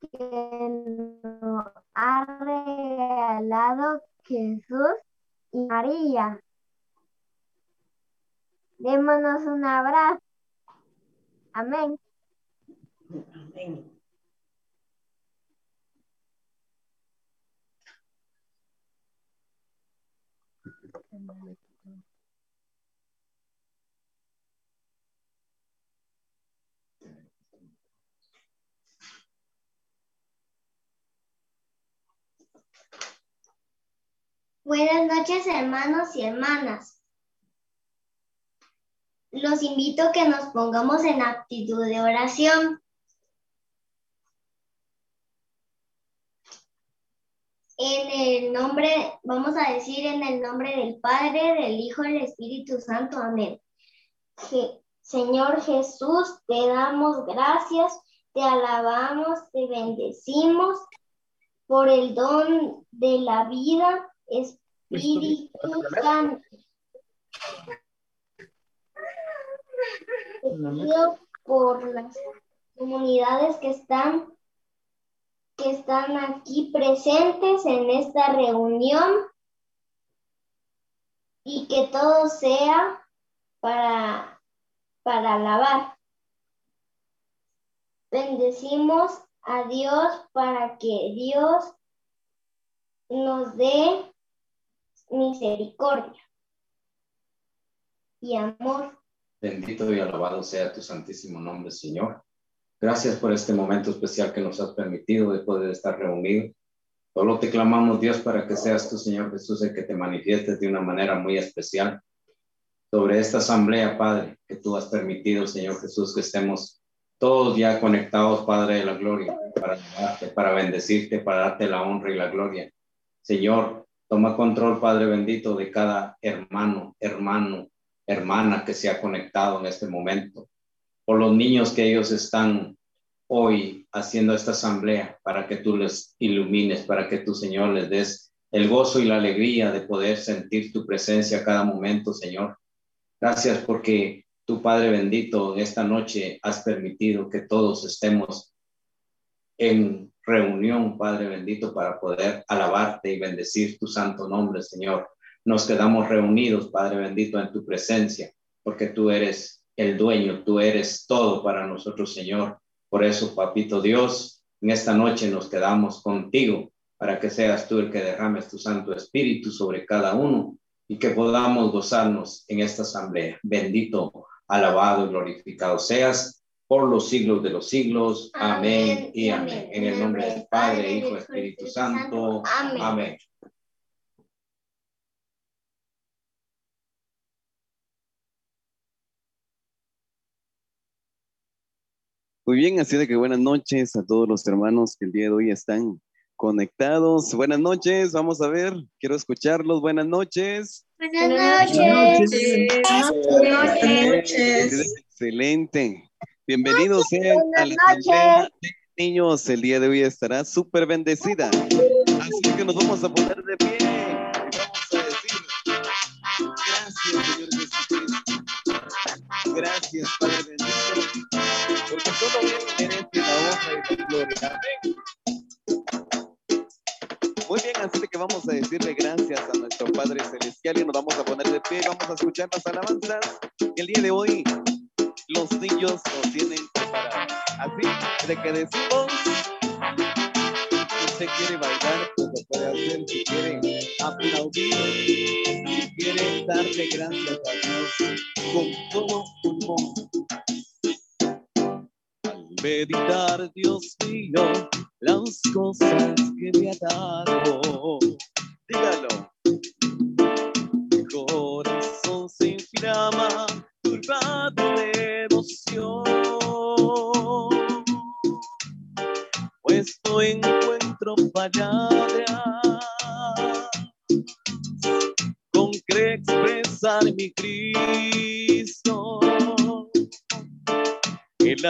que nos ha regalado Jesús y María. Démonos un abrazo. Amén. Amén. Buenas noches, hermanos y hermanas. Los invito a que nos pongamos en actitud de oración. En el nombre, vamos a decir en el nombre del Padre, del Hijo y del Espíritu Santo. Amén. Señor Jesús, te damos gracias, te alabamos, te bendecimos por el don de la vida Espíritu Santo. por las comunidades que están que están aquí presentes en esta reunión y que todo sea para, para alabar. Bendecimos a Dios para que Dios nos dé misericordia y amor. Bendito y alabado sea tu santísimo nombre, Señor. Gracias por este momento especial que nos has permitido de poder estar reunidos. Solo te clamamos, Dios, para que seas tú, Señor Jesús, el que te manifiestes de una manera muy especial sobre esta asamblea, Padre, que tú has permitido, Señor Jesús, que estemos todos ya conectados, Padre de la gloria, para para bendecirte, para darte la honra y la gloria. Señor, toma control, Padre bendito, de cada hermano, hermano, hermana que se ha conectado en este momento, por los niños que ellos están hoy haciendo esta asamblea, para que tú les ilumines, para que tu Señor les des el gozo y la alegría de poder sentir tu presencia a cada momento, Señor. Gracias porque tu Padre bendito, esta noche has permitido que todos estemos en reunión, Padre bendito, para poder alabarte y bendecir tu santo nombre, Señor. Nos quedamos reunidos, Padre bendito, en tu presencia, porque tú eres el dueño, tú eres todo para nosotros, Señor. Por eso, Papito Dios, en esta noche nos quedamos contigo para que seas tú el que derrames tu Santo Espíritu sobre cada uno y que podamos gozarnos en esta asamblea. Bendito, alabado y glorificado seas por los siglos de los siglos. Amén, y amén. En el nombre del Padre, Hijo Espíritu Santo. Amén. Muy bien, así de que buenas noches a todos los hermanos que el día de hoy están conectados. Buenas noches, vamos a ver, quiero escucharlos. Buenas noches. Buenas noches. Buenas noches. Excelente. Bienvenidos sean a la de niños. El día de hoy estará súper bendecida. Así que nos vamos a poner de pie. Vamos a decir, gracias, Señor Jesucristo. Gracias, Padre bendito. Porque todo bien merece la honra y la gloria. Muy bien, así que vamos a decirle gracias a nuestro Padre Celestial y nos vamos a poner de pie, vamos a escuchar las alabanzas. El día de hoy los niños nos tienen preparados. Así de que decimos, si usted quiere bailar, pues lo puede hacer, si quiere aplaudir, si quiere darle gracias a Dios con todo pulmón. Al meditar, Dios mío, las cosas que me ha dado, Cristo. El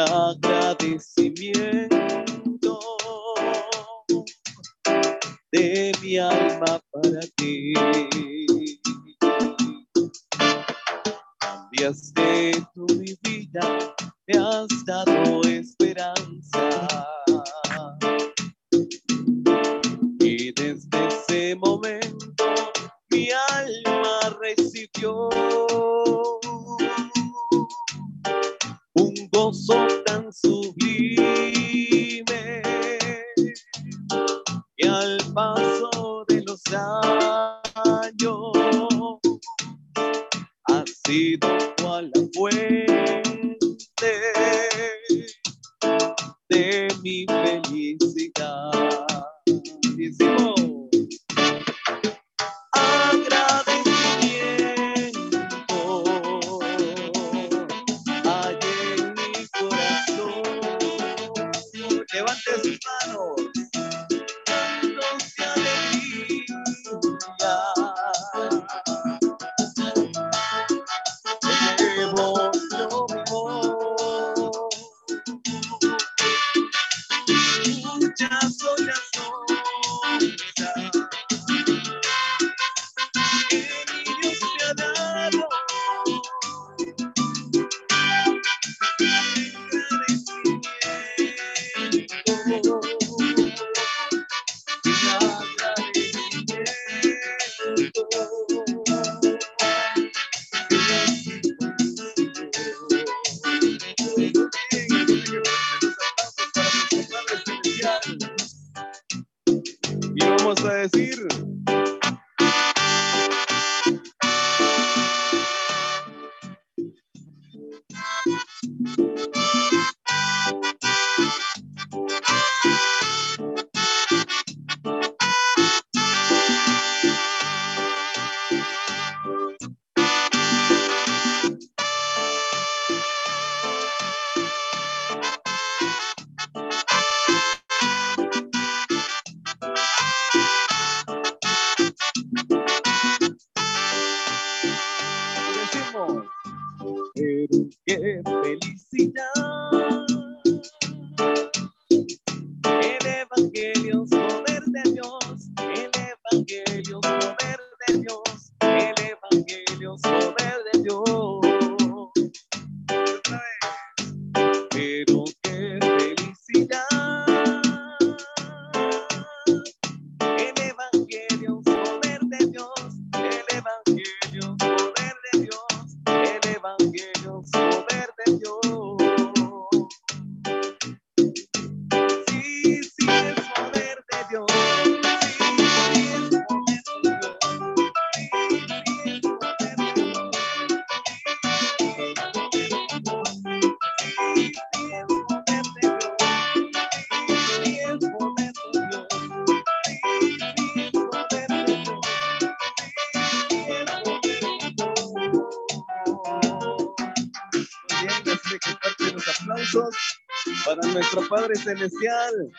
Celestial.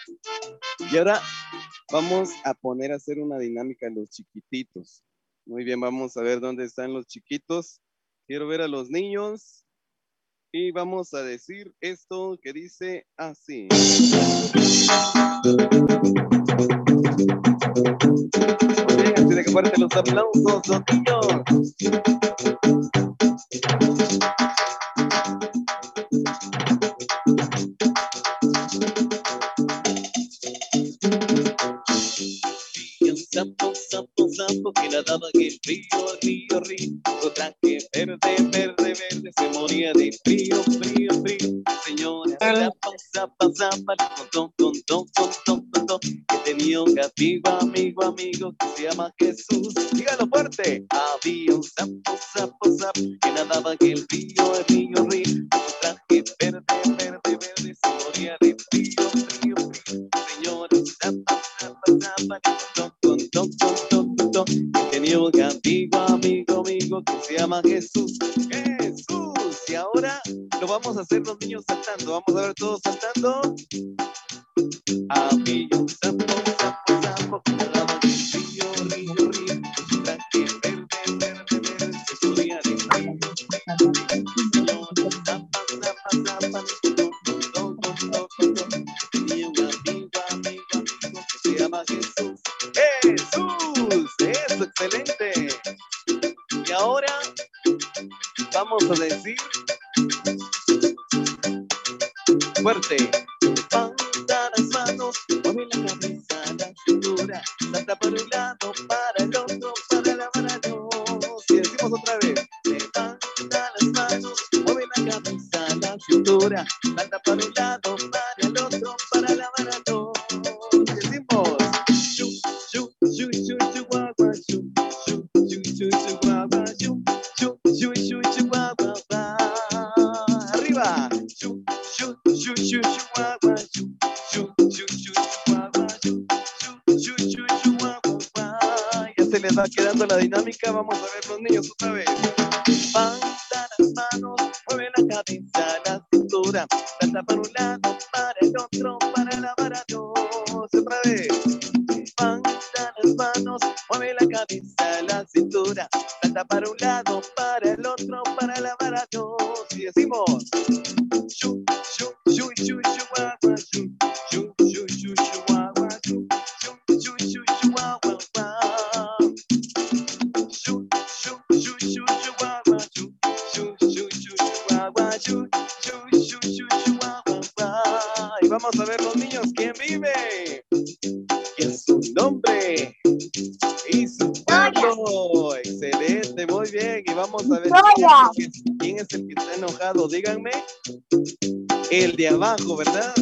Y ahora vamos a poner a hacer una dinámica en los chiquititos. Muy bien, vamos a ver dónde están los chiquitos. Quiero ver a los niños. Y vamos a decir esto que dice así. Así de que fuerte los aplausos, los niños. Que nadaba en el río, río, río. traje verde, verde, verde, se moría de frío, frío, frío. Señora, zapa, zapa, zapa, con ton, ton, ton, ton, ton, ton, que tenía un amigo, amigo, amigo, que se llama Jesús. Dígalo fuerte. Había un sapo, sapo, sapo, que nadaba en el río, río, río. traje verde, verde, verde, se moría de frío, frío, frío. Señora, zapa, zapa, zapa, ton, ton, ton, ton tenía un amigo, amigo, que se llama Jesús. Jesús. Y ahora lo vamos a hacer los niños saltando. Vamos a ver todos saltando. Amigo, sapo, sapo, sapo, río, río, río, excelente. Y ahora vamos a decir fuerte. Levanta las manos, mueve la cabeza, la cintura, salta por un lado, para el otro, para la mano. Y decimos otra vez. Levanta las manos, mueve la cabeza, la cintura, salta por un Ya se les va quedando la dinámica, vamos a ver los niños otra vez. Levanta las manos, mueve la cabeza, la cintura, la para un lado. el de abajo, ¿verdad?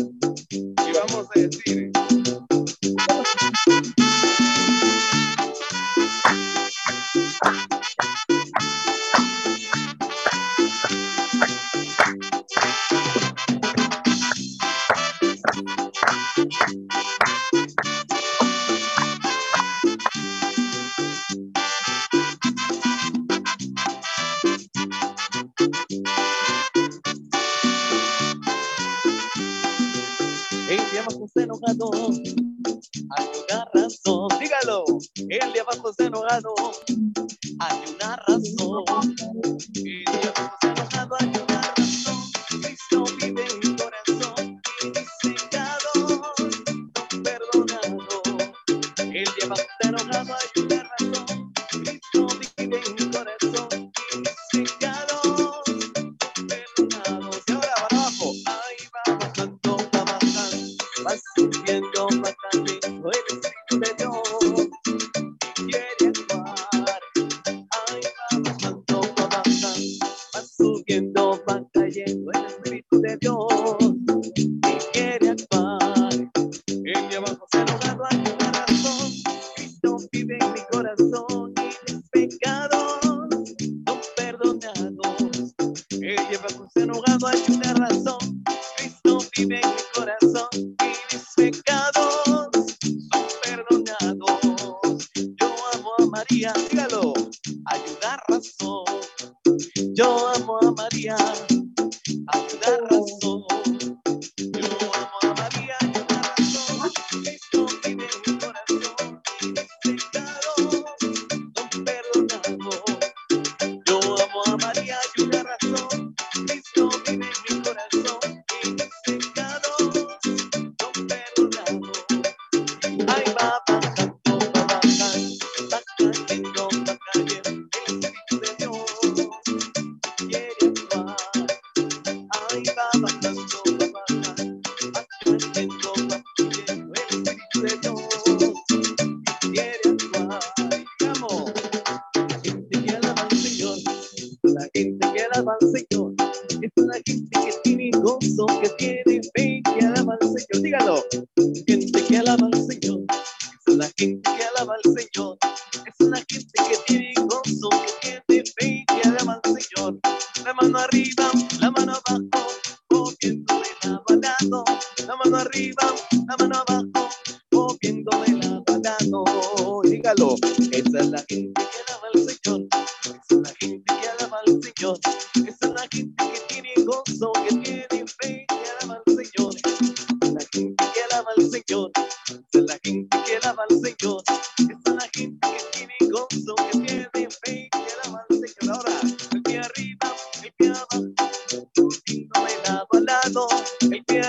miedo, el miedo.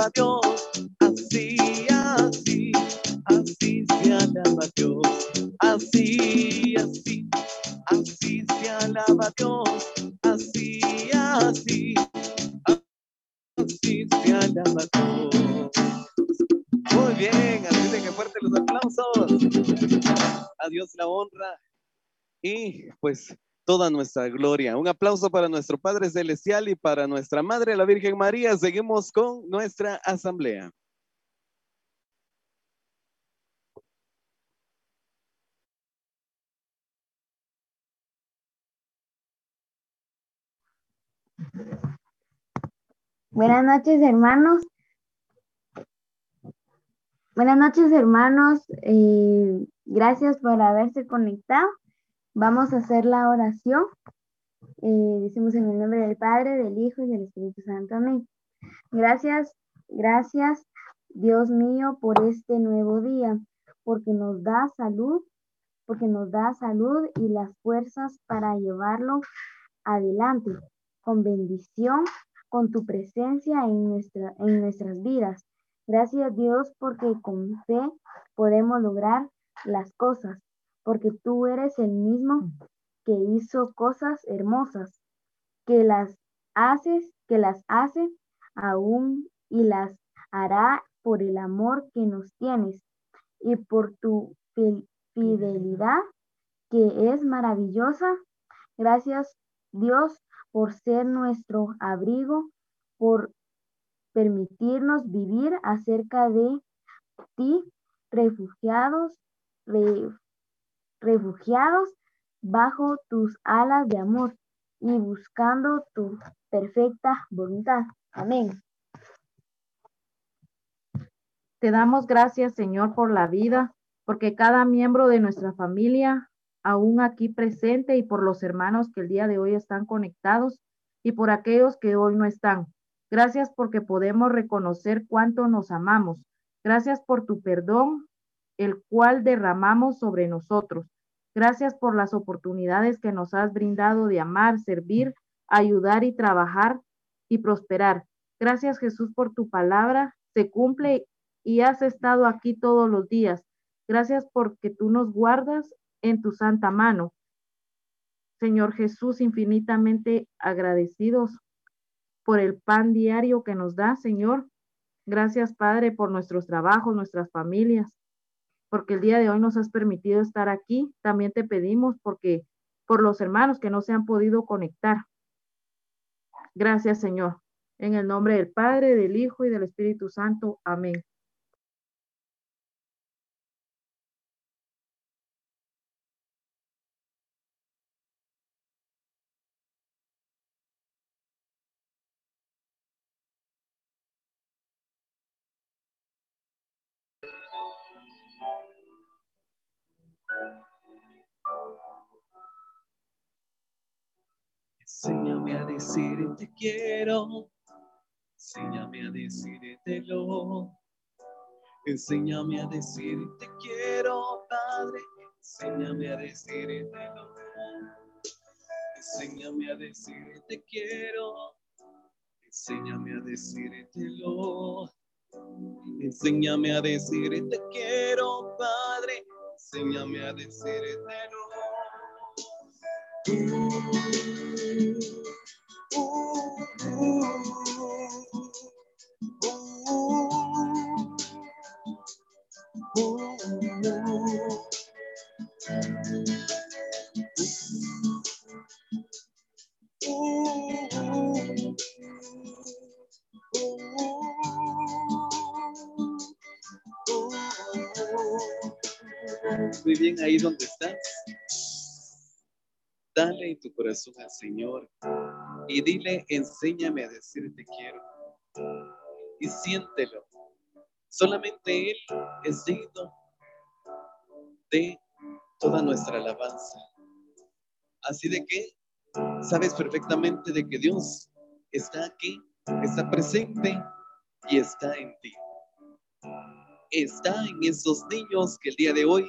Se alaba toda nuestra gloria. Un aplauso para nuestro Padre Celestial y para nuestra Madre la Virgen María. Seguimos con nuestra asamblea. Buenas noches, hermanos. Buenas noches, hermanos. Eh, gracias por haberse conectado. Vamos a hacer la oración. Eh, decimos en el nombre del Padre, del Hijo y del Espíritu Santo. Amén. Gracias, gracias, Dios mío, por este nuevo día, porque nos da salud, porque nos da salud y las fuerzas para llevarlo adelante con bendición, con tu presencia en, nuestra, en nuestras vidas. Gracias Dios porque con fe podemos lograr las cosas, porque tú eres el mismo que hizo cosas hermosas, que las haces, que las hace aún y las hará por el amor que nos tienes y por tu fi- fidelidad que es maravillosa. Gracias Dios por ser nuestro abrigo, por permitirnos vivir acerca de ti, refugiados, re- refugiados bajo tus alas de amor y buscando tu perfecta voluntad. Amén. Te damos gracias, Señor, por la vida, porque cada miembro de nuestra familia, aún aquí presente, y por los hermanos que el día de hoy están conectados, y por aquellos que hoy no están. Gracias porque podemos reconocer cuánto nos amamos. Gracias por tu perdón, el cual derramamos sobre nosotros. Gracias por las oportunidades que nos has brindado de amar, servir, ayudar y trabajar y prosperar. Gracias Jesús por tu palabra. Se cumple y has estado aquí todos los días. Gracias porque tú nos guardas en tu santa mano. Señor Jesús, infinitamente agradecidos por el pan diario que nos da, Señor. Gracias, Padre, por nuestros trabajos, nuestras familias, porque el día de hoy nos has permitido estar aquí. También te pedimos porque por los hermanos que no se han podido conectar. Gracias, Señor. En el nombre del Padre, del Hijo y del Espíritu Santo. Amén. Decir te quiero. Enséñame a decírtelo. Enséñame a decir te quiero, Padre. Enséñame a decírtelo. Enséñame a decir te quiero. Enséñame a decírtelo. Enséñame a decir te quiero, Padre. Enséñame a decírtelo. Ahí donde estás. Dale tu corazón al Señor y dile, enséñame a decir te quiero. Y siéntelo. Solamente Él es digno de toda nuestra alabanza. Así de que sabes perfectamente de que Dios está aquí, está presente y está en ti. Está en esos niños que el día de hoy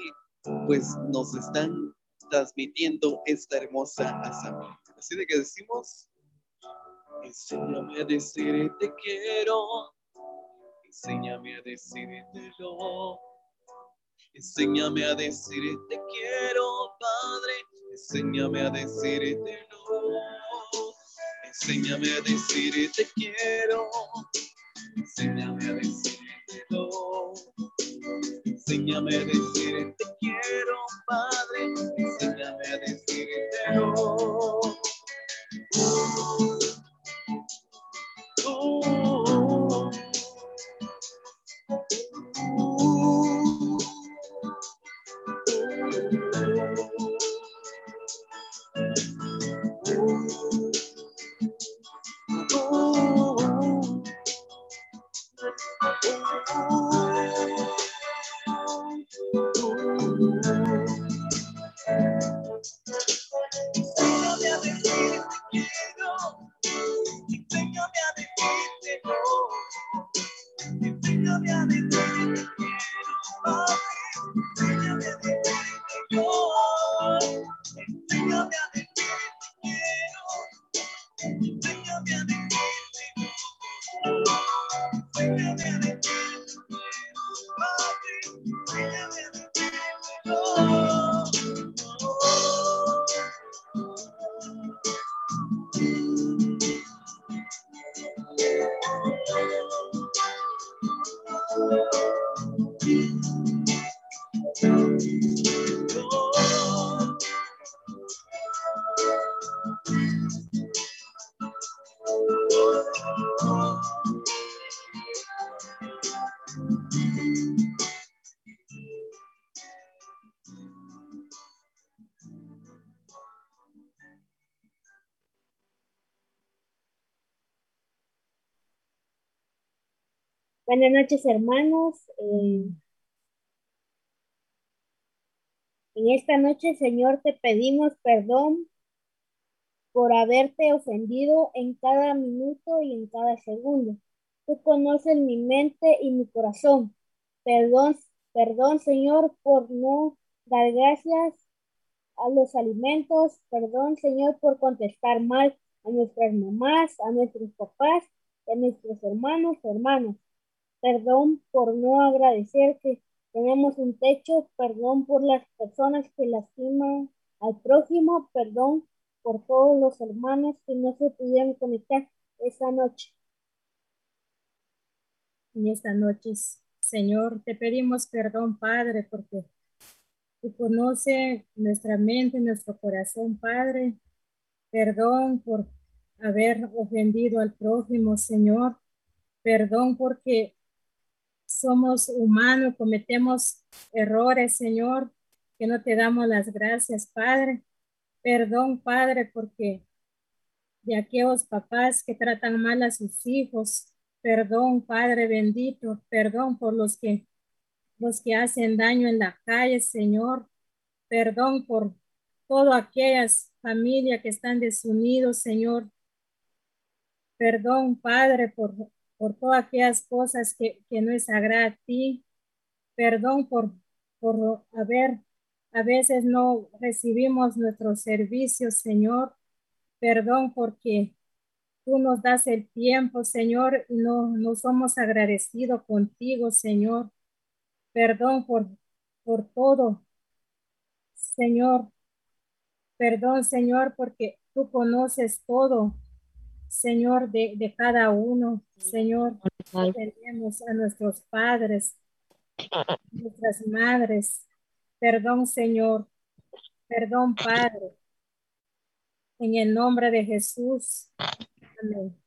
pues nos están transmitiendo esta hermosa asamblea. Así de que decimos, enséñame a decir te quiero, enséñame a decírtelo, enséñame a decir te quiero, Padre, enséñame a decírtelo, enséñame a decir te quiero, enséñame a decírtelo. Enséñame a decir te quiero, Padre. Enséñame a decírtelo. Oh, Buenas noches, hermanos. Eh, en esta noche, Señor, te pedimos perdón por haberte ofendido en cada minuto y en cada segundo. Tú conoces mi mente y mi corazón. Perdón, perdón, Señor, por no dar gracias a los alimentos. Perdón, Señor, por contestar mal a nuestras mamás, a nuestros papás, a nuestros hermanos, hermanos. Perdón por no agradecer que tenemos un techo. Perdón por las personas que lastiman al prójimo. Perdón por todos los hermanos que no se pudieron conectar esta noche. En esta noche, Señor, te pedimos perdón, Padre, porque tú conoces nuestra mente, nuestro corazón, Padre. Perdón por haber ofendido al prójimo, Señor. Perdón porque somos humanos, cometemos errores, Señor, que no te damos las gracias, Padre. Perdón, Padre, porque de aquellos papás que tratan mal a sus hijos, perdón, Padre bendito, perdón por los que los que hacen daño en la calle, Señor. Perdón por todas aquellas familias que están desunidos, Señor. Perdón, Padre, por por todas aquellas cosas que, que no es agrada a ti. Perdón por, por haber, a veces no recibimos nuestros servicios, Señor. Perdón porque tú nos das el tiempo, Señor, y no, no somos agradecidos contigo, Señor. Perdón por, por todo, Señor. Perdón, Señor, porque tú conoces todo, Señor, de, de cada uno. Señor, tenemos a nuestros padres, nuestras madres. Perdón, Señor. Perdón, Padre. En el nombre de Jesús. Amén.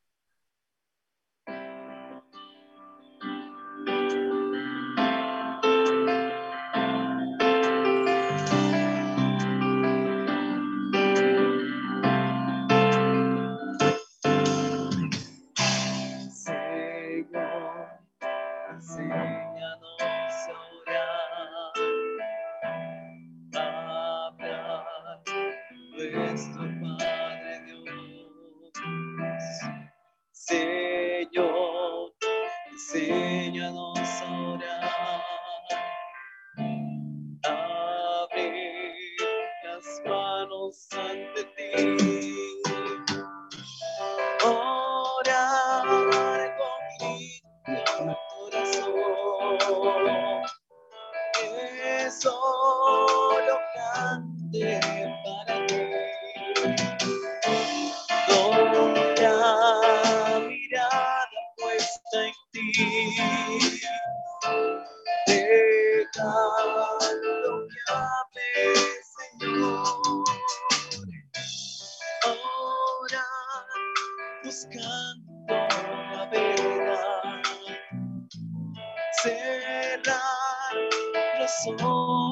En el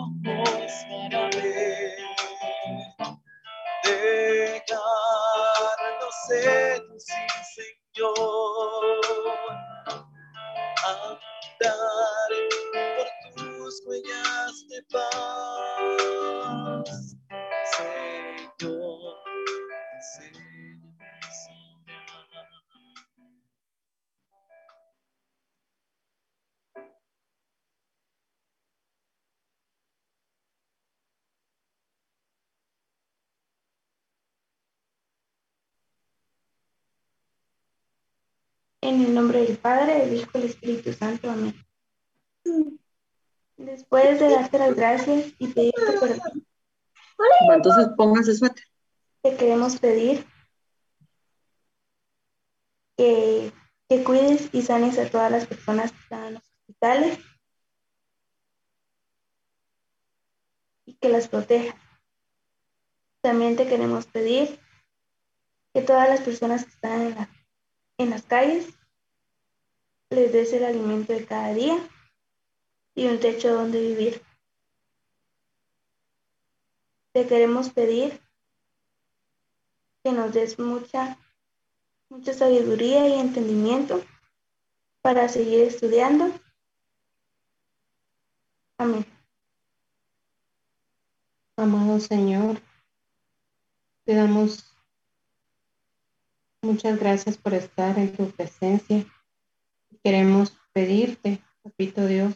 nombre del Padre, del Hijo y del Espíritu Santo. Amén. Después de darte las gracias y pedirte perdón. Entonces póngase suéter. Te queremos pedir que, que cuides y sanes a todas las personas que están en los hospitales y que las protejas. También te queremos pedir que todas las personas que están en, la, en las calles les des el alimento de cada día y un techo donde vivir. Te queremos pedir que nos des mucha, mucha sabiduría y entendimiento para seguir estudiando. Amén. Amado Señor, te damos muchas gracias por estar en tu presencia Queremos pedirte, papito Dios,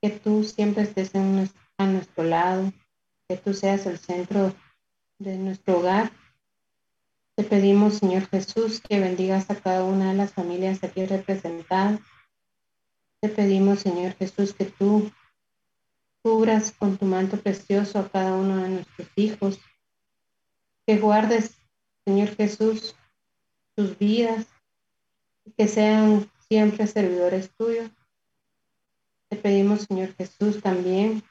que tú siempre estés a nuestro lado, que tú seas el centro de nuestro hogar. Te pedimos, Señor Jesús, que bendigas a cada una de las familias aquí representadas. Te pedimos, Señor Jesús, que tú cubras con tu manto precioso a cada uno de nuestros hijos. Que guardes, Señor Jesús, sus vidas, que sean siempre servidores tuyos. Te pedimos, Señor Jesús, también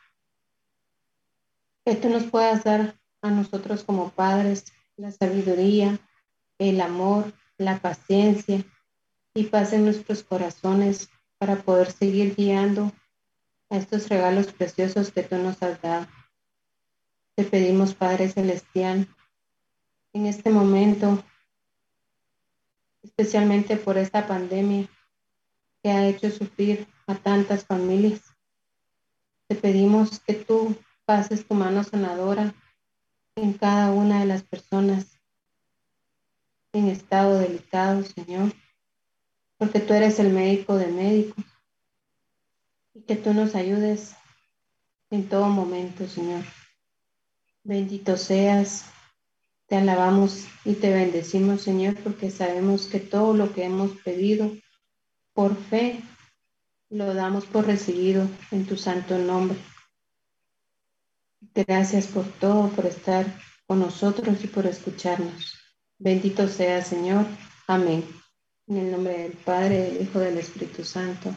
que tú nos puedas dar a nosotros como padres la sabiduría, el amor, la paciencia y paz en nuestros corazones para poder seguir guiando a estos regalos preciosos que tú nos has dado. Te pedimos, Padre Celestial, en este momento, especialmente por esta pandemia, que ha hecho sufrir a tantas familias. Te pedimos que tú pases tu mano sanadora en cada una de las personas en estado delicado, Señor, porque tú eres el médico de médicos y que tú nos ayudes en todo momento, Señor. Bendito seas, te alabamos y te bendecimos, Señor, porque sabemos que todo lo que hemos pedido por fe lo damos por recibido en tu santo nombre. Gracias por todo, por estar con nosotros y por escucharnos. Bendito sea, Señor. Amén. En el nombre del Padre, del Hijo, del Espíritu Santo.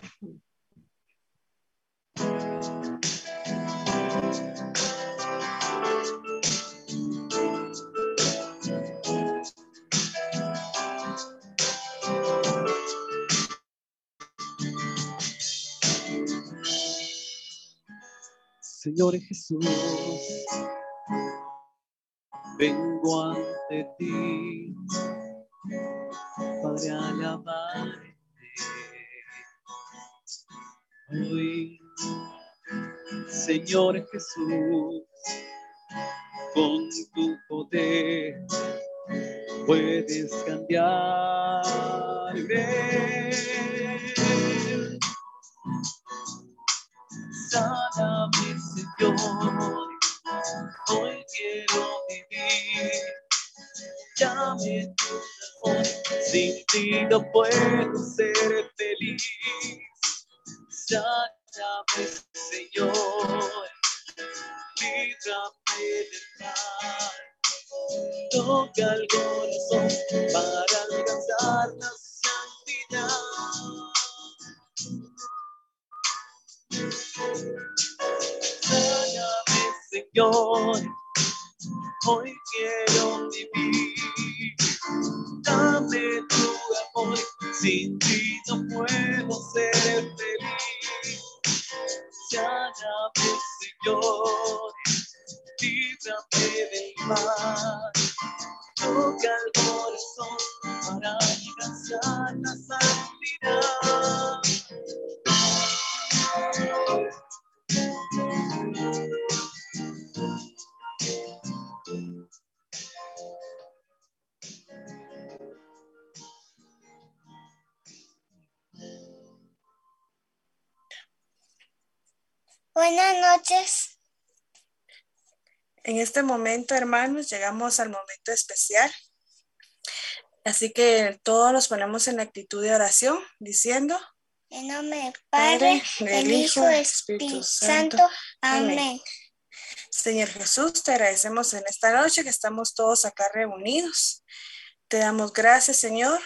Señor Jesús, vengo ante ti para alabarte. Hoy, Señor Jesús, con tu poder puedes cambiarme. Momento, hermanos, llegamos al momento especial. Así que todos nos ponemos en actitud de oración diciendo, En nombre del Padre, del Hijo del Espíritu Santo. Amén. Señor Jesús, te agradecemos en esta noche que estamos todos acá reunidos. Te damos gracias, Señor,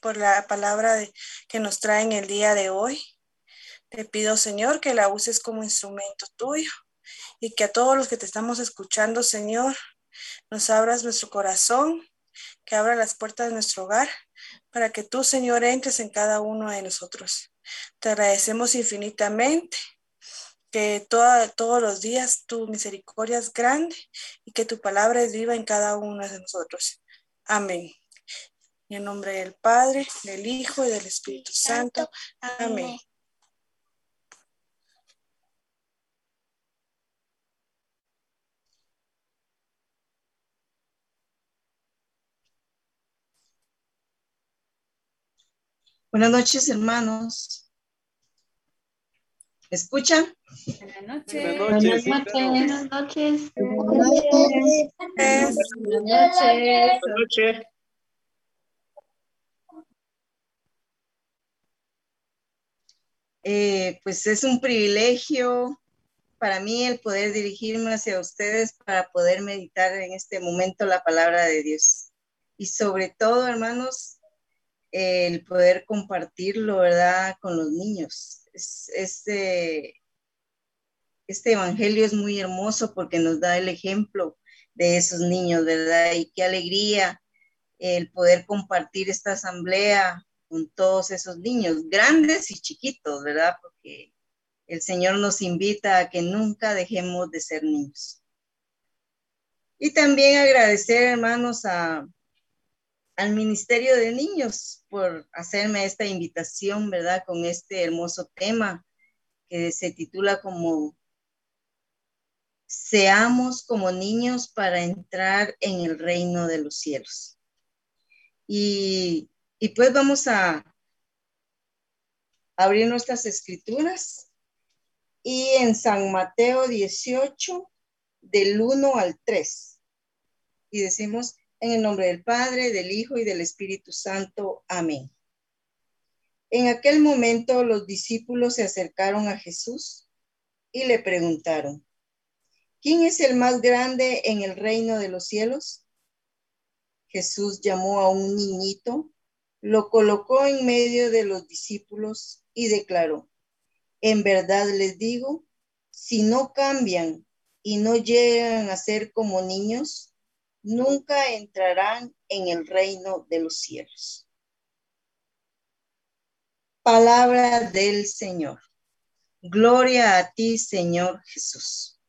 por la palabra de- que nos traen el día de hoy. Te pido, Señor, que la uses como instrumento tuyo y que a todos los que te estamos escuchando, Señor, nos abras nuestro corazón, que abra las puertas de nuestro hogar para que tú, Señor, entres en cada uno de nosotros. Te agradecemos infinitamente que toda- todos los días tu misericordia es grande y que tu palabra es viva en cada uno de nosotros. Amén. En el nombre del Padre, del Hijo y del Espíritu Santo. Amén. Buenas noches, hermanos. ¿Me escuchan? Buenas noches. Buenas noches. sí, claro. Buenas noches. Es- Buenas noches. Eh, pues es un privilegio para mí el poder dirigirme hacia ustedes para poder meditar en este momento la palabra de Dios. Y sobre todo, hermanos, el poder compartirlo, ¿verdad?, con los niños. Es, este, este evangelio es muy hermoso porque nos da el ejemplo de esos niños, ¿verdad? Y qué alegría el poder compartir esta asamblea con todos esos niños, grandes y chiquitos, ¿verdad? Porque el Señor nos invita a que nunca dejemos de ser niños. Y también agradecer, hermanos, a, al Ministerio de Niños por hacerme esta invitación, ¿verdad? Con este hermoso tema que se titula como Seamos como niños para entrar en el reino de los cielos. Y, y pues vamos a abrir nuestras escrituras y en San Mateo 18, del 1 al 3. Y decimos, en el nombre del Padre, del Hijo y del Espíritu Santo. Amén. En aquel momento los discípulos se acercaron a Jesús y le preguntaron, ¿quién es el más grande en el reino de los cielos? Jesús llamó a un niñito, lo colocó en medio de los discípulos y declaró, en verdad les digo, si no cambian y no llegan a ser como niños, nunca entrarán en el reino de los cielos. Palabra del Señor. Gloria a ti, Señor Jesús.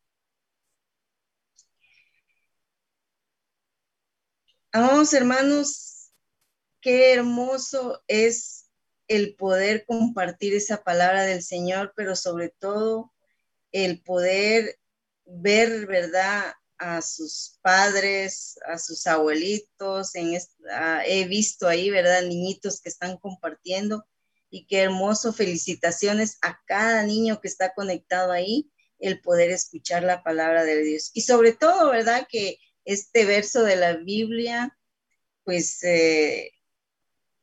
Amados hermanos, qué hermoso es el poder compartir esa palabra del Señor, pero sobre todo el poder ver, ¿verdad? A sus padres, a sus abuelitos, en he visto ahí, ¿verdad? Niñitos que están compartiendo y qué hermoso, felicitaciones a cada niño que está conectado ahí, el poder escuchar la palabra de Dios. Y sobre todo, ¿verdad? Que este verso de la Biblia, pues eh,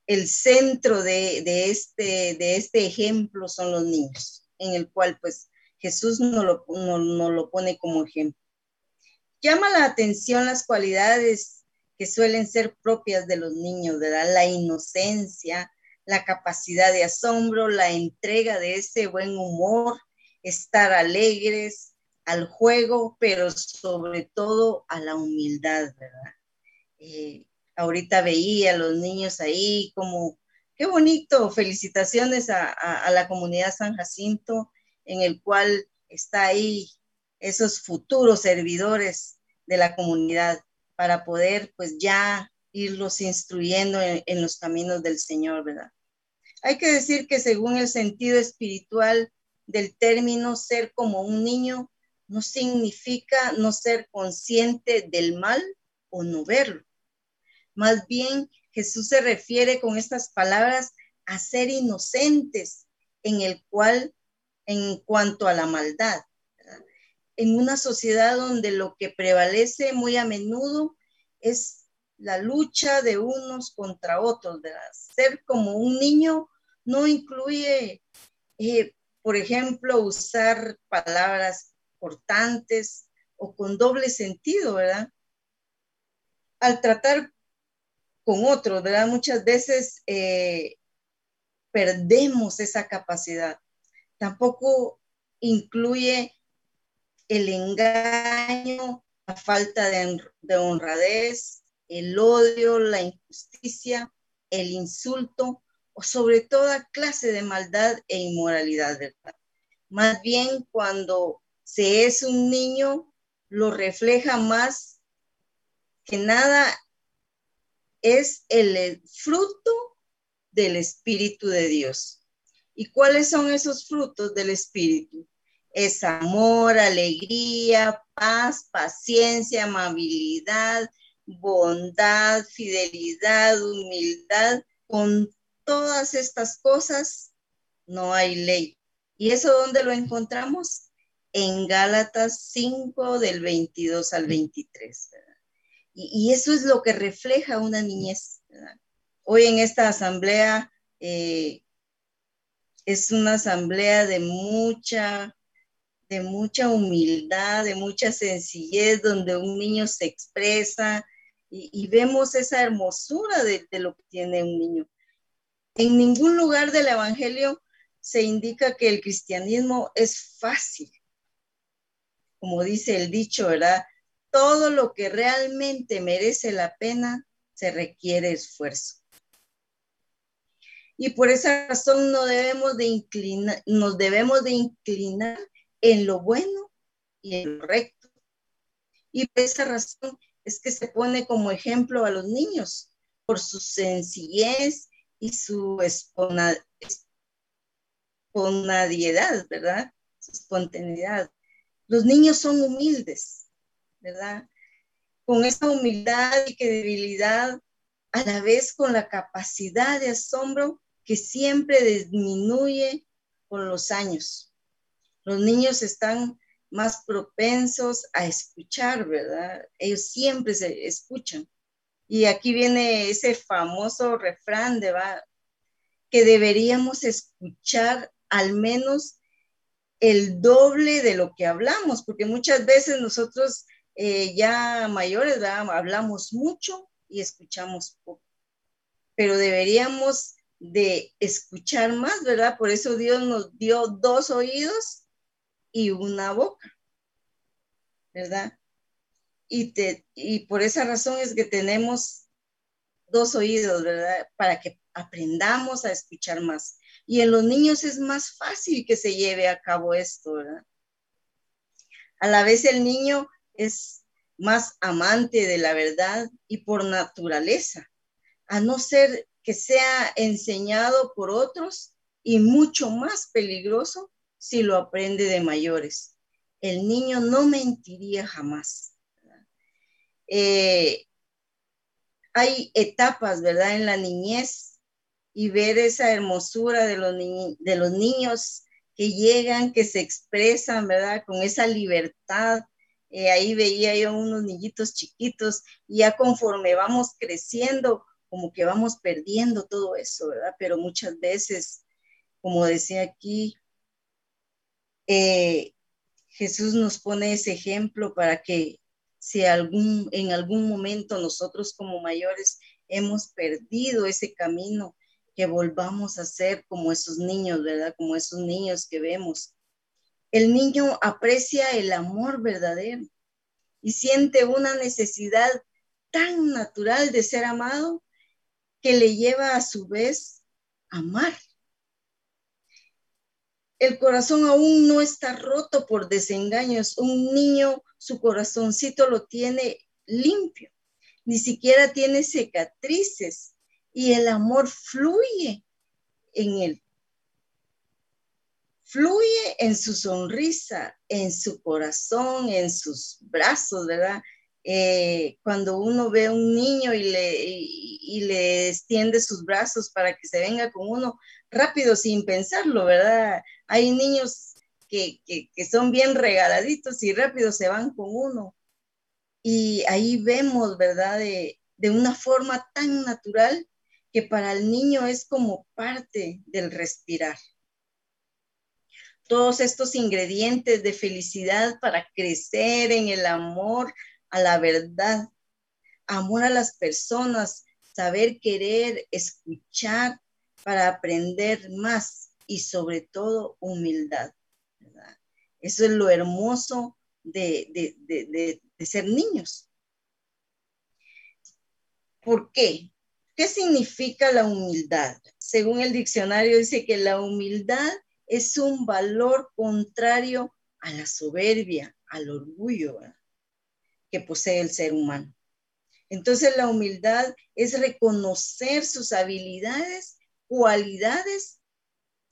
el centro de, este, de este ejemplo son los niños, en el cual pues Jesús nos lo, no, lo pone como ejemplo. Llama la atención las cualidades que suelen ser propias de los niños, ¿verdad? La inocencia, la capacidad de asombro, la entrega de ese buen humor, estar alegres al juego, pero sobre todo a la humildad, ¿verdad? Eh, ahorita veía a los niños ahí como, qué bonito, felicitaciones a, a la comunidad San Jacinto, en el cual está ahí esos futuros servidores de la comunidad para poder pues ya irlos instruyendo en, los caminos del Señor, ¿verdad? Hay que decir que según el sentido espiritual del término ser como un niño, no significa no ser consciente del mal o no verlo. Más bien, Jesús se refiere con estas palabras a ser inocentes, en el cual, en cuanto a la maldad, en una sociedad donde lo que prevalece muy a menudo es la lucha de unos contra otros. de Ser como un niño no incluye, eh, por ejemplo, usar palabras cortantes o con doble sentido, ¿verdad? Al tratar con otros, ¿verdad? Muchas veces eh, perdemos esa capacidad. Tampoco incluye el engaño, la falta de, honradez, el odio, la injusticia, el insulto o sobre toda clase de maldad e inmoralidad, ¿verdad? Más bien cuando se es un niño, lo refleja más que nada es el fruto del Espíritu de Dios. ¿Y cuáles son esos frutos del Espíritu? Es amor, alegría, paz, paciencia, amabilidad, bondad, fidelidad, humildad. Con todas estas cosas no hay ley. ¿Y eso dónde lo encontramos? En Gálatas 5 del 22 al 23. Y, eso es lo que refleja una niñez. Hoy en esta asamblea eh, es una asamblea de mucha de mucha humildad, de mucha sencillez, donde un niño se expresa y, vemos esa hermosura de, lo que tiene un niño. En ningún lugar del Evangelio se indica que el cristianismo es fácil. Como dice el dicho, ¿verdad? Todo lo que realmente merece la pena se requiere esfuerzo. Y por esa razón no debemos de inclinar, nos debemos de inclinar en lo bueno y en lo recto. Y por esa razón es que se pone como ejemplo a los niños por su sencillez y su espontaneidad, ¿verdad? Su espontaneidad. Los niños son humildes, ¿verdad? Con esa humildad y credibilidad, a la vez con la capacidad de asombro que siempre disminuye con los años los niños están más propensos a escuchar, ¿verdad? Ellos siempre se escuchan. Y aquí viene ese famoso refrán de va, que deberíamos escuchar al menos el doble de lo que hablamos, porque muchas veces nosotros eh, ya mayores hablamos mucho y escuchamos poco, pero deberíamos de escuchar más, ¿verdad? Por eso Dios nos dio dos oídos y una boca, ¿verdad? Y, te, y por esa razón es que tenemos dos oídos, ¿verdad? Para que aprendamos a escuchar más. Y en los niños es más fácil que se lleve a cabo esto, ¿verdad? A la vez el niño es más amante de la verdad y por naturaleza, a no ser que sea enseñado por otros y mucho más peligroso si lo aprende de mayores. El niño no mentiría jamás. Eh, hay etapas, ¿verdad? En la niñez y ver esa hermosura de los, de los niños que llegan, que se expresan, ¿verdad? Con esa libertad. Eh, ahí veía yo unos niñitos chiquitos y ya conforme vamos creciendo, como que vamos perdiendo todo eso, ¿verdad? Pero muchas veces, como decía aquí, eh, Jesús nos pone ese ejemplo para que si en algún momento nosotros como mayores hemos perdido ese camino, que volvamos a ser como esos niños, ¿verdad? Como esos niños que vemos. El niño aprecia el amor verdadero y siente una necesidad tan natural de ser amado que le lleva a su vez a amar el corazón aún no está roto por desengaños. Un niño, su corazoncito lo tiene limpio, ni siquiera tiene cicatrices y el amor fluye en él. Fluye en su sonrisa, en su corazón, en sus brazos, ¿verdad? Eh, cuando uno ve a un niño y le, y le extiende sus brazos para que se venga con uno, rápido sin pensarlo, ¿verdad? Hay niños que, son bien regaladitos y rápido se van con uno. Y ahí vemos, ¿verdad? De, de una forma tan natural que para el niño es como parte del respirar. Todos estos ingredientes de felicidad para crecer en el amor a la verdad, amor a las personas, saber querer, escuchar, para aprender más y sobre todo humildad. Eso es lo hermoso de, de ser niños. ¿Por qué? ¿Qué significa la humildad? Según el diccionario dice que la humildad es un valor contrario a la soberbia, al orgullo que posee el ser humano. Entonces la humildad es reconocer sus habilidades cualidades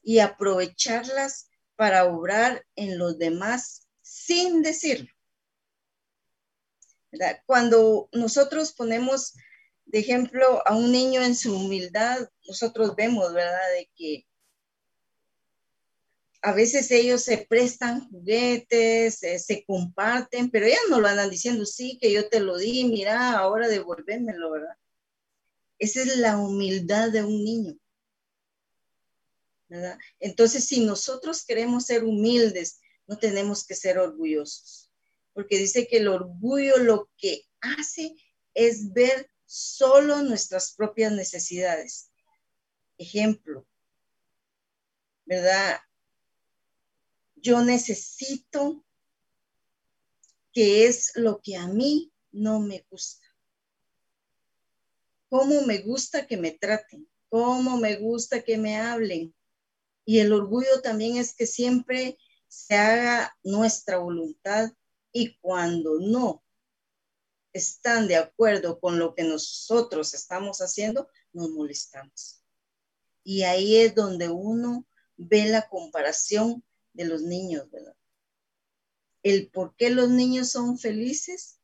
y aprovecharlas para obrar en los demás sin decirlo. Cuando nosotros ponemos de ejemplo a un niño en su humildad, nosotros vemos, ¿verdad?, de que a veces ellos se prestan juguetes, se comparten, pero ya no lo andan diciendo, sí, que yo te lo di, mira, ahora devuélvemelo, ¿verdad? Esa es la humildad de un niño. Entonces, si nosotros queremos ser humildes, no tenemos que ser orgullosos, porque dice que el orgullo lo que hace es ver solo nuestras propias necesidades. Ejemplo, ¿verdad? Yo necesito que es lo que a mí no me gusta. ¿Cómo me gusta que me traten? ¿Cómo me gusta que me hablen? Y el orgullo también es que siempre se haga nuestra voluntad y cuando no están de acuerdo con lo que nosotros estamos haciendo, nos molestamos. Y ahí es donde uno ve la comparación de los niños, ¿verdad? El por qué los niños son felices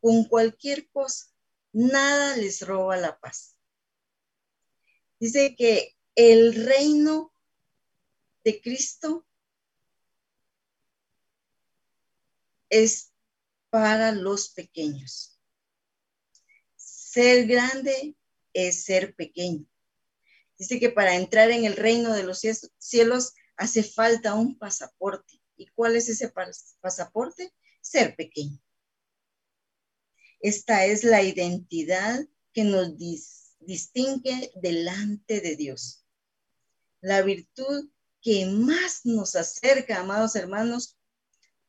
con cualquier cosa. Nada les roba la paz. Dice que el reino de Cristo es para los pequeños. Ser grande es ser pequeño. Dice que para entrar en el reino de los cielos hace falta un pasaporte. ¿Y cuál es ese pasaporte? Ser pequeño. Esta es la identidad que nos distingue delante de Dios. La virtud que más nos acerca, amados hermanos,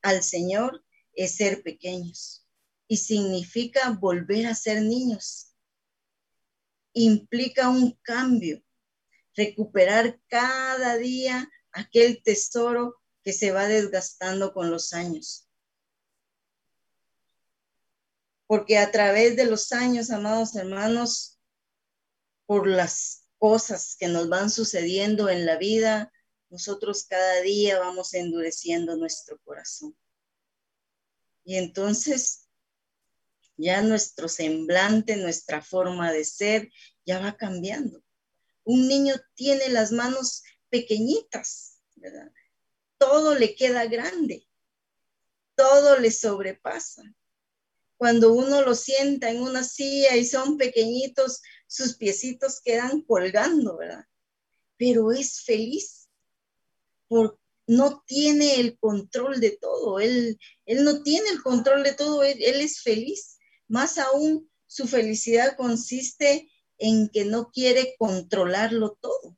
al Señor es ser pequeños y significa volver a ser niños. Implica un cambio recuperar cada día aquel tesoro que se va desgastando con los años. Porque a través de los años, amados hermanos, por las cosas que nos van sucediendo en la vida, nosotros cada día vamos endureciendo nuestro corazón. Y entonces ya nuestro semblante, nuestra forma de ser, ya va cambiando. Un niño tiene las manos pequeñitas, ¿verdad? Todo le queda grande, todo le sobrepasa. Cuando uno lo sienta en una silla y son pequeñitos, sus piecitos quedan colgando, ¿verdad? Pero es feliz, no tiene el control de todo, él, él no tiene el control de todo, él es feliz. Más aún, su felicidad consiste en que no quiere controlarlo todo.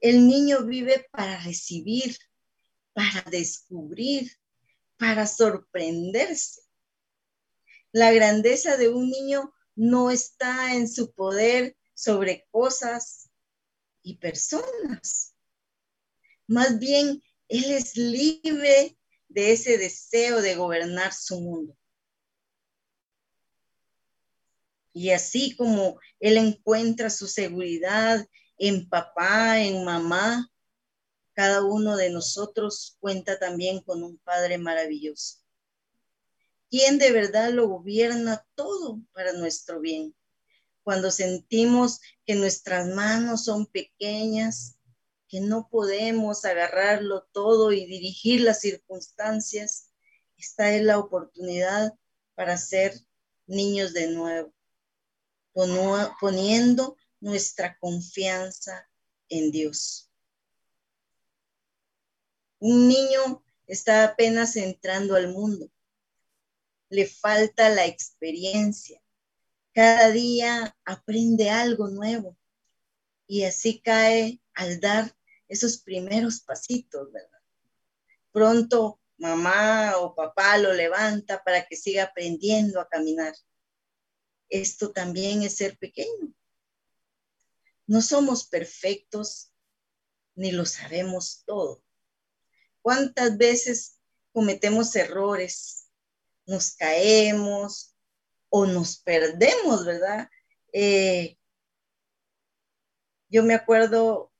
El niño vive para recibir, para descubrir, para sorprenderse. La grandeza de un niño no está en su poder sobre cosas y personas. Más bien, él es libre de ese deseo de gobernar su mundo. Y así como él encuentra su seguridad en papá, en mamá, cada uno de nosotros cuenta también con un Padre maravilloso quien de verdad lo gobierna todo para nuestro bien. Cuando sentimos que nuestras manos son pequeñas, que no podemos agarrarlo todo y dirigir las circunstancias, esta es la oportunidad para ser niños de nuevo, poniendo nuestra confianza en Dios. Un niño está apenas entrando al mundo le falta la experiencia. Cada día aprende algo nuevo y así cae al dar esos primeros pasitos, ¿verdad? Pronto mamá o papá lo levanta para que siga aprendiendo a caminar. Esto también es ser pequeño. No somos perfectos ni lo sabemos todo. ¿Cuántas veces cometemos errores nos caemos o nos perdemos, ¿verdad? Eh, yo me acuerdo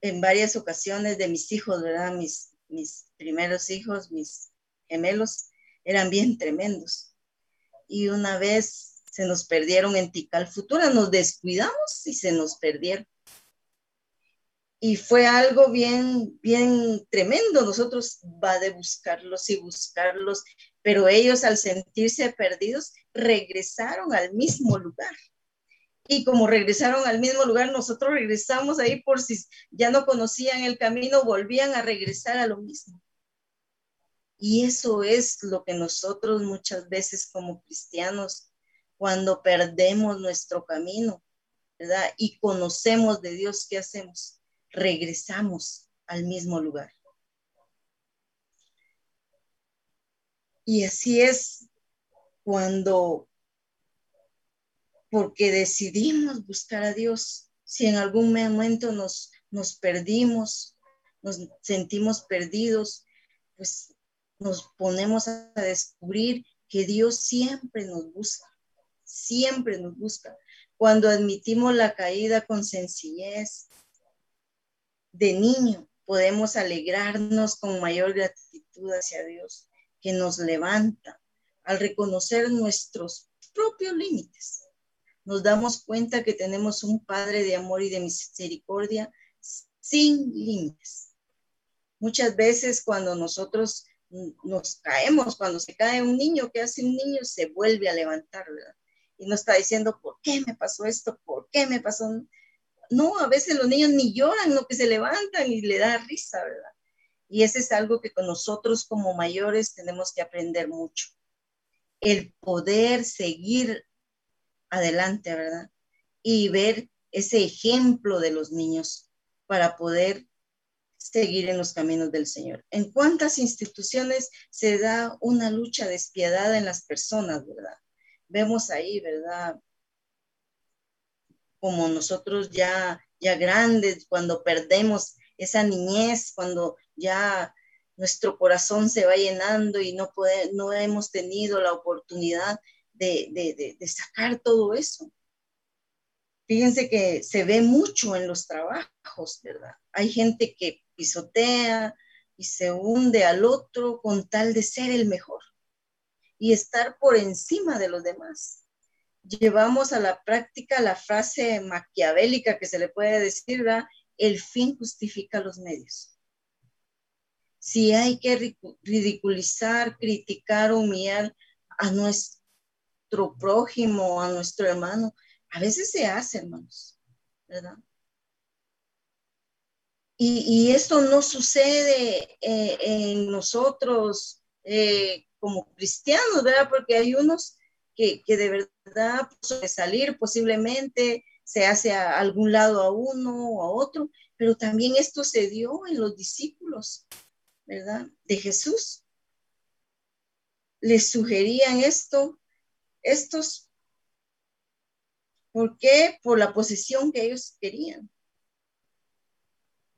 en varias ocasiones de mis hijos, ¿verdad? Mis, mis primeros hijos, mis gemelos, eran bien tremendos. Y una vez se nos perdieron en Tical Futura, nos descuidamos y se nos perdieron y fue algo bien, bien tremendo. Nosotros va de buscarlos y buscarlos, pero ellos al sentirse perdidos regresaron al mismo lugar. Y como regresaron al mismo lugar, nosotros regresamos ahí por si ya no conocían el camino, volvían a regresar a lo mismo. Y eso es lo que nosotros muchas veces como cristianos, cuando perdemos nuestro camino, ¿verdad? Y conocemos de Dios, ¿qué hacemos? regresamos al mismo lugar. Y así es cuando, porque decidimos buscar a Dios, si en algún momento nos, nos perdimos, nos sentimos perdidos, pues nos ponemos a descubrir que Dios siempre nos busca, siempre nos busca. Cuando admitimos la caída con sencillez, de niño podemos alegrarnos con mayor gratitud hacia Dios, que nos levanta al reconocer nuestros propios límites. Nos damos cuenta que tenemos un Padre de amor y de misericordia sin límites. Muchas veces cuando nosotros nos caemos, cuando se cae un niño, ¿qué hace un niño? Se vuelve a levantar, ¿verdad? Y nos está diciendo, ¿por qué me pasó esto? ¿Por qué me pasó? No, a veces los niños ni lloran, no que se levantan y le da risa, ¿verdad? Y ese es algo que con nosotros como mayores tenemos que aprender mucho. El poder seguir adelante, ¿verdad? Y ver ese ejemplo de los niños para poder seguir en los caminos del Señor. ¿En cuántas instituciones se da una lucha despiadada en las personas, verdad? Vemos ahí, ¿verdad? como nosotros ya, ya grandes, cuando perdemos esa niñez, cuando ya nuestro corazón se va llenando y no, no hemos tenido la oportunidad de, de, de sacar todo eso. Fíjense que se ve mucho en los trabajos, ¿verdad? Hay gente que pisotea y se hunde al otro con tal de ser el mejor y estar por encima de los demás. Llevamos a la práctica la frase maquiavélica que se le puede decir, ¿verdad? El fin justifica los medios. Si hay que ridiculizar, criticar, humillar a nuestro prójimo, a nuestro hermano, a veces se hace, hermanos, ¿verdad? Y, esto no sucede eh, en nosotros eh, como cristianos, ¿verdad? Porque hay unos que, de verdad puede salir posiblemente, se hace a algún lado a uno o a otro, pero también esto se dio en los discípulos, ¿verdad? De Jesús. Les sugerían esto, estos, ¿por qué? Por la posesión que ellos querían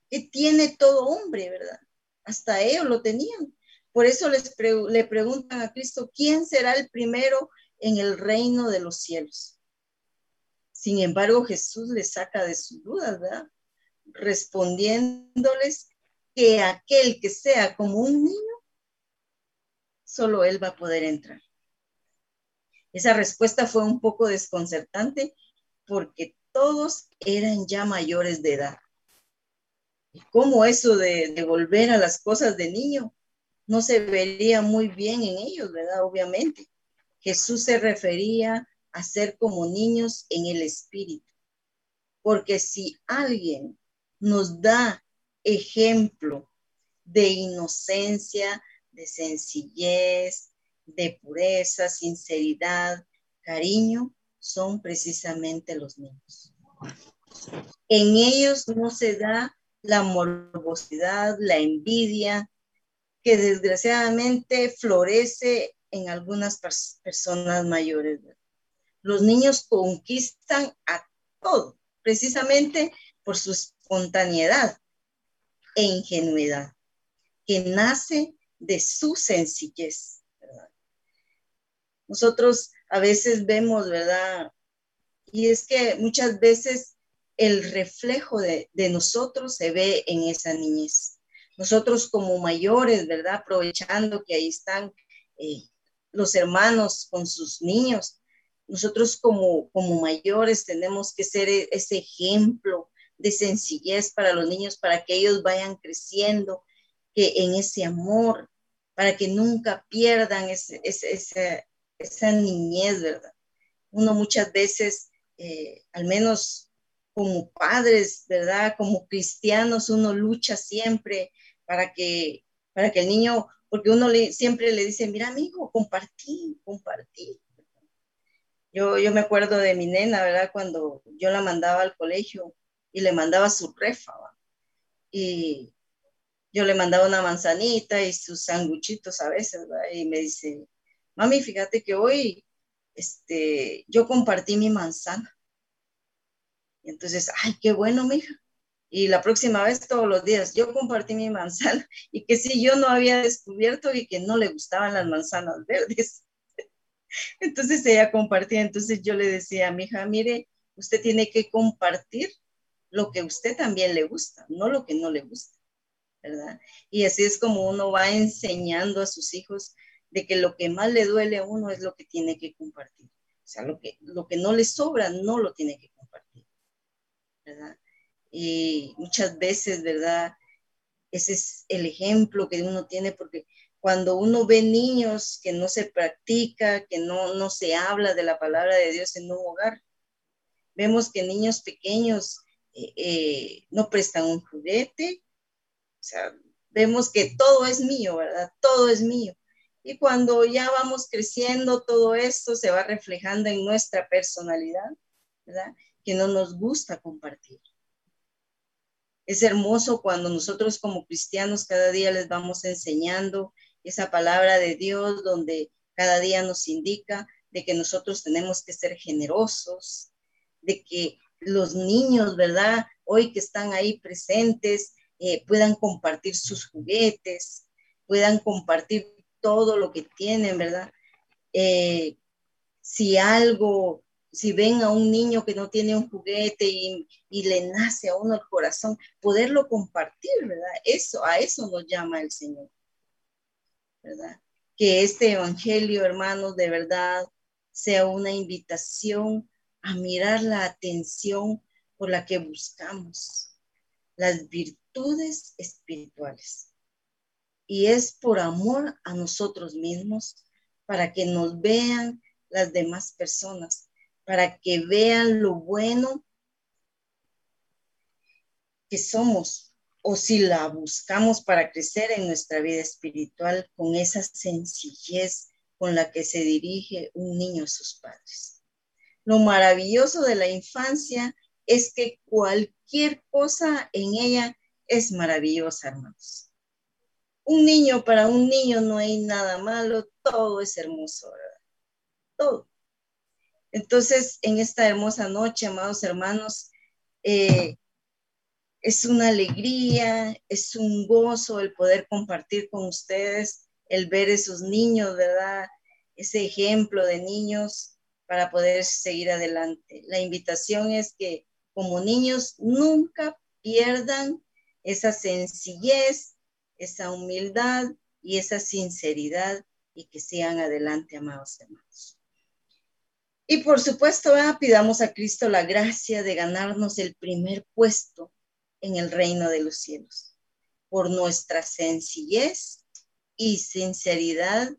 que tiene todo hombre, ¿verdad? Hasta ellos lo tenían. Por eso les le preguntan a Cristo, ¿quién será el primero en el reino de los cielos? Sin embargo, Jesús les saca de sus dudas, ¿verdad? Respondiéndoles que aquel que sea como un niño, solo él va a poder entrar. Esa respuesta fue un poco desconcertante porque todos eran ya mayores de edad cómo eso de, de, volver a las cosas de niño no se vería muy bien en ellos, ¿verdad? Obviamente. Jesús se refería a ser como niños en el espíritu. Porque si alguien nos da ejemplo de inocencia, de sencillez, de pureza, sinceridad, cariño, son precisamente los niños. En ellos no se da la morbosidad, la envidia, que desgraciadamente florece en algunas personas mayores. Los niños conquistan a todo, precisamente por su espontaneidad e ingenuidad, que nace de su sencillez. Nosotros a veces vemos, ¿verdad? Y es que muchas veces el reflejo de, nosotros se ve en esa niñez. Nosotros como mayores, ¿verdad? Aprovechando que ahí están eh, los hermanos con sus niños, nosotros como, como mayores tenemos que ser e, ese ejemplo de sencillez para los niños, para que ellos vayan creciendo que en ese amor, para que nunca pierdan ese, esa niñez, ¿verdad? Uno muchas veces, eh, al menos como padres, ¿verdad? Como cristianos, uno lucha siempre para que, para que el niño, porque uno le, siempre le dice, mira amigo, compartí, compartí. Yo, yo me acuerdo de mi nena, ¿verdad? Cuando yo la mandaba al colegio y le mandaba su refa, y yo le mandaba una manzanita y sus sanguchitos a veces, ¿verdad? Y me dice, mami, fíjate que hoy, este, yo compartí mi manzana entonces, ay, qué bueno, mija. Y la próxima vez todos los días yo compartí mi manzana y que si yo no había descubierto y que no le gustaban las manzanas verdes. Entonces ella compartía, entonces yo le decía a mi hija, mire, usted tiene que compartir lo que usted también le gusta, no lo que no le gusta, ¿verdad? Y así es como uno va enseñando a sus hijos de que lo que más le duele a uno es lo que tiene que compartir. O sea, lo que, lo que no le sobra no lo tiene que compartir. Y muchas veces, ¿verdad? Ese es el ejemplo que uno tiene porque cuando uno ve niños que no se practica, que no, no se habla de la palabra de Dios en un hogar, vemos que niños pequeños eh, eh, no prestan un juguete, o sea, vemos que todo es mío, ¿verdad? Todo es mío. Y cuando ya vamos creciendo, todo esto se va reflejando en nuestra personalidad, ¿verdad? que no nos gusta compartir. Es hermoso cuando nosotros como cristianos cada día les vamos enseñando esa palabra de Dios donde cada día nos indica de que nosotros tenemos que ser generosos, de que los niños, ¿verdad? Hoy que están ahí presentes, eh, puedan compartir sus juguetes, puedan compartir todo lo que tienen, ¿verdad? Eh, si algo, si ven a un niño que no tiene un juguete y, y, le nace a uno el corazón, poderlo compartir, ¿verdad? Eso, a eso nos llama el Señor, ¿verdad? Que este evangelio, hermanos, de verdad sea una invitación a mirar la atención por la que buscamos las virtudes espirituales. Y es por amor a nosotros mismos, para que nos vean las demás personas, para que vean lo bueno que somos, o si la buscamos para crecer en nuestra vida espiritual con esa sencillez con la que se dirige un niño a sus padres. Lo maravilloso de la infancia es que cualquier cosa en ella es maravillosa, hermanos. Un niño, para un niño no hay nada malo, todo es hermoso, ¿verdad? Todo. Entonces, en esta hermosa noche, amados hermanos, eh, es una alegría, es un gozo el poder compartir con ustedes, el ver esos niños, ¿verdad? Ese ejemplo de niños para poder seguir adelante. La invitación es que como niños nunca pierdan esa sencillez, esa humildad y esa sinceridad y que sigan adelante, amados hermanos. Y por supuesto, pidamos a Cristo la gracia de ganarnos el primer puesto en el reino de los cielos por nuestra sencillez y sinceridad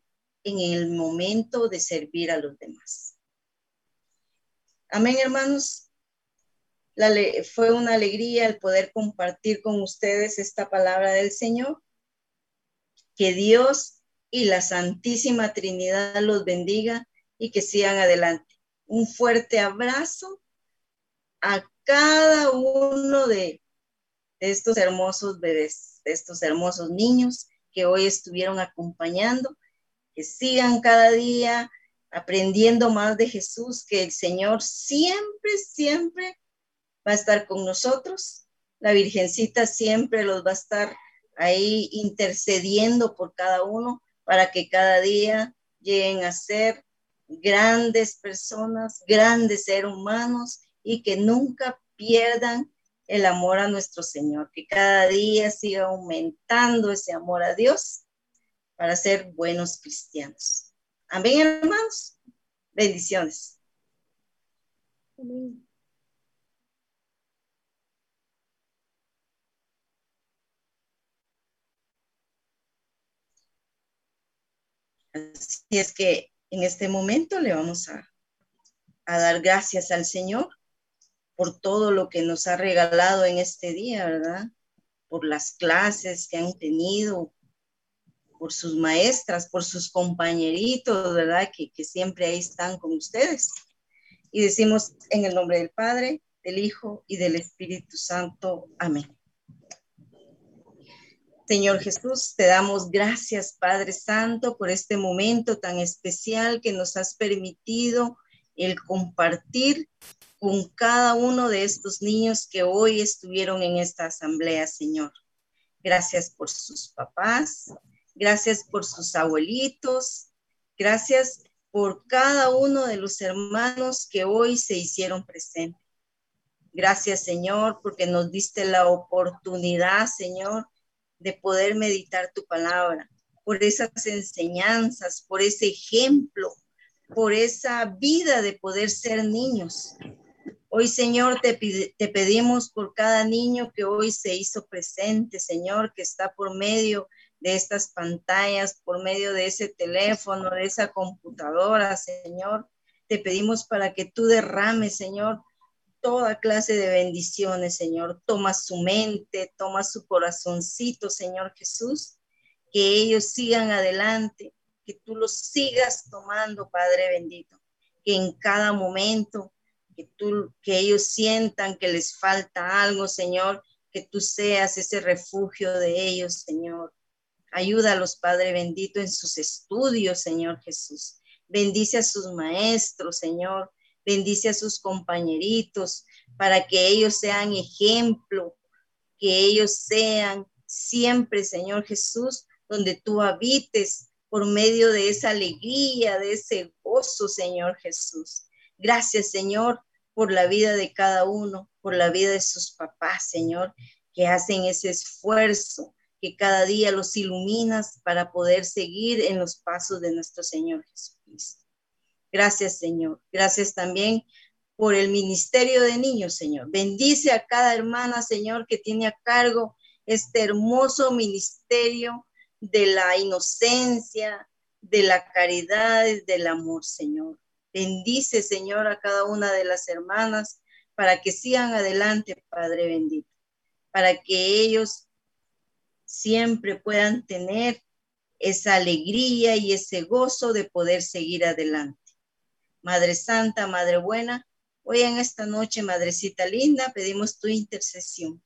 en el momento de servir a los demás. Amén, hermanos. fue una alegría el poder compartir con ustedes esta palabra del Señor. Que Dios y la Santísima Trinidad los bendiga y que sigan adelante. Un fuerte abrazo a cada uno de, estos hermosos bebés, de estos hermosos niños que hoy estuvieron acompañando. Que sigan cada día aprendiendo más de Jesús, que el Señor siempre, siempre va a estar con nosotros. La Virgencita siempre los va a estar ahí intercediendo por cada uno para que cada día lleguen a ser grandes personas, grandes seres humanos y que nunca pierdan el amor a nuestro Señor, que cada día siga aumentando ese amor a Dios para ser buenos cristianos. Amén, hermanos. Bendiciones. Amén. Así es que en este momento le vamos a, dar gracias al Señor por todo lo que nos ha regalado en este día, ¿verdad? Por las clases que han tenido, por sus maestras, por sus compañeritos, ¿verdad? Que siempre ahí están con ustedes. Y decimos en el nombre del Padre, del Hijo y del Espíritu Santo. Amén. Señor Jesús, te damos gracias, Padre Santo, por este momento tan especial que nos has permitido el compartir con cada uno de estos niños que hoy estuvieron en esta asamblea, Señor. Gracias por sus papás, gracias por sus abuelitos, gracias por cada uno de los hermanos que hoy se hicieron presentes. Gracias, Señor, porque nos diste la oportunidad, Señor, de poder meditar tu palabra, por esas enseñanzas, por ese ejemplo, por esa vida de poder ser niños. Hoy, Señor, te, te, pedimos por cada niño que hoy se hizo presente, Señor, que está por medio de estas pantallas, por medio de ese teléfono, de esa computadora, Señor. Te pedimos para que tú derrames, Señor, toda clase de bendiciones, Señor. Toma su mente, toma su corazoncito, Señor Jesús. Que ellos sigan adelante, que tú los sigas tomando, Padre bendito. Que en cada momento, que, tú, que ellos sientan que les falta algo, Señor, que tú seas ese refugio de ellos, Señor. Ayúdalos, Padre bendito, en sus estudios, Señor Jesús. Bendice a sus maestros, Señor. Bendice a sus compañeritos. para que ellos sean ejemplo, que ellos sean siempre, Señor Jesús, donde tú habites por medio de esa alegría, de ese gozo, Señor Jesús. Gracias, Señor, por la vida de cada uno, por la vida de sus papás, Señor, que hacen ese esfuerzo, que cada día los iluminas para poder seguir en los pasos de nuestro Señor Jesucristo. Gracias, Señor. Gracias también por el ministerio de niños, Señor. Bendice a cada hermana, Señor, que tiene a cargo este hermoso ministerio de la inocencia, de la caridad, del amor, Señor. Bendice, Señor, a cada una de las hermanas para que sigan adelante, Padre bendito, para que ellos siempre puedan tener esa alegría y ese gozo de poder seguir adelante. Madre Santa, Madre Buena, hoy en esta noche, Madrecita Linda, pedimos tu intercesión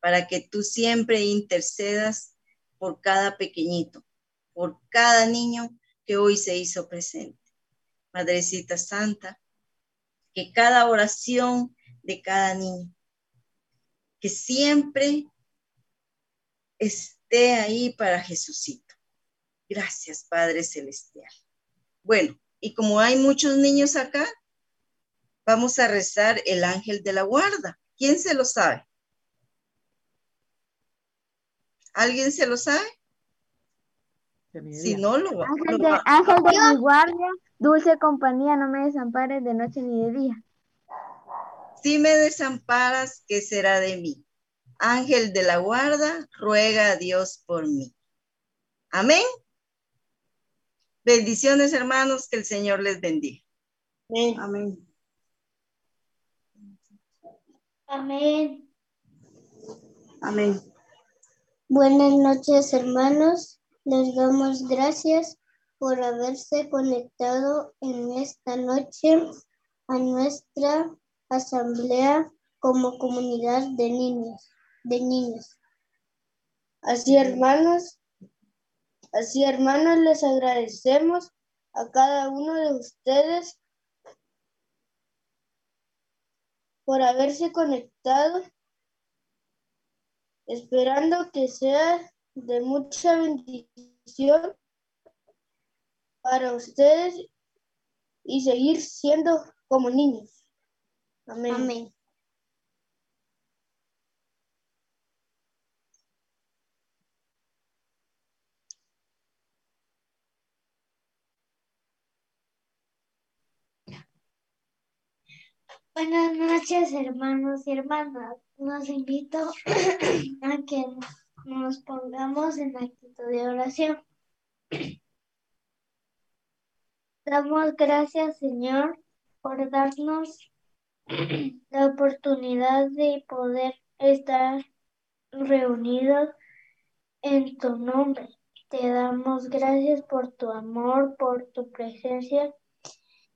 para que tú siempre intercedas por cada pequeñito, por cada niño que hoy se hizo presente. Madrecita Santa, que cada oración de cada niño, que siempre esté ahí para Jesucito. Gracias, Padre Celestial. Bueno, y como hay muchos niños acá, vamos a rezar el ángel de la guarda. ¿Quién se lo sabe? ¿Alguien se lo sabe? Si no, lo, ángel, de, ángel de mi guardia, dulce compañía, no me desampares de noche ni de día. Si me desamparas, ¿qué será de mí? Ángel de la guarda, ruega a Dios por mí. Amén. Bendiciones, hermanos, que el Señor les bendiga. Amén. Amén. Amén. Buenas noches, hermanos. Les damos gracias por haberse conectado en esta noche a nuestra asamblea como comunidad de niños de niños. Así, hermanos, así, hermanos, les agradecemos a cada uno de ustedes por haberse conectado, esperando que sea de mucha bendición para ustedes y seguir siendo como niños. Amén. Buenas noches, hermanos y hermanas. Nos invito a que nos pongamos en actitud de oración. Damos gracias, Señor, por darnos la oportunidad de poder estar reunidos en tu nombre. Te damos gracias por tu amor, por tu presencia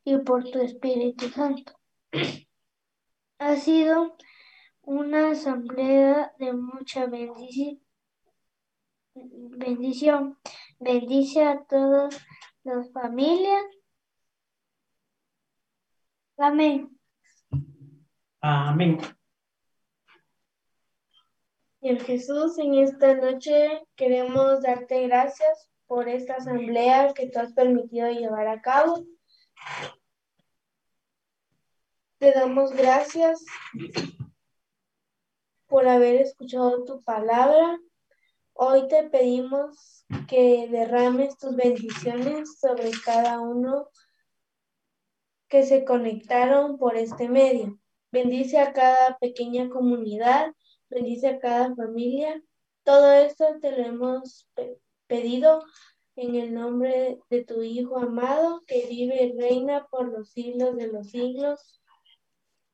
y por tu Espíritu Santo. Ha sido una asamblea de mucha bendición. bendición. Bendice a todas las familias. Amén. Amén. Señor Jesús, en esta noche queremos darte gracias por esta asamblea que tú has permitido llevar a cabo. Te damos gracias por haber escuchado tu palabra. Hoy te pedimos que derrames tus bendiciones sobre cada uno que se conectaron por este medio. Bendice a cada pequeña comunidad, bendice a cada familia. Todo esto te lo hemos pedido en el nombre de tu Hijo amado, que vive y reina por los siglos de los siglos.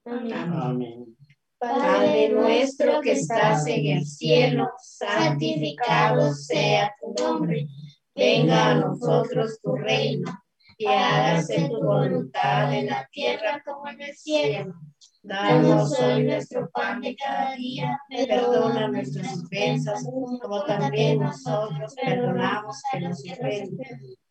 Amén. Padre nuestro que estás en el cielo, santificado sea tu nombre. Venga a nosotros tu reino, que hágase tu voluntad en la tierra como en el cielo. Danos hoy nuestro pan de cada día, perdona nuestras ofensas, como también nosotros perdonamos a los que ofenden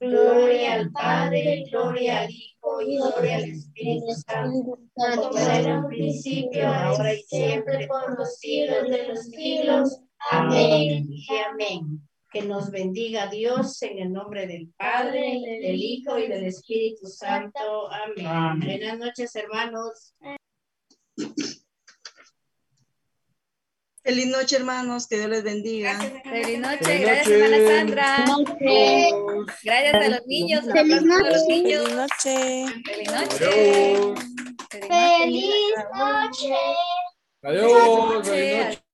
Gloria al Padre, gloria al Hijo y gloria al Espíritu Santo, como era en un principio, ahora y siempre, por los siglos de los siglos. Amén y amén. Que nos bendiga Dios en el nombre del Padre, del Hijo y del Espíritu Santo. Amén. Buenas noches, hermanos. Feliz noche, hermanos. Que Dios les bendiga. Feliz noche. Gracias, hermana Sandra. Gracias a los niños. Feliz noche. los noche. niños. Feliz noche. Feliz noche. Feliz noche. Adiós. Feliz noche.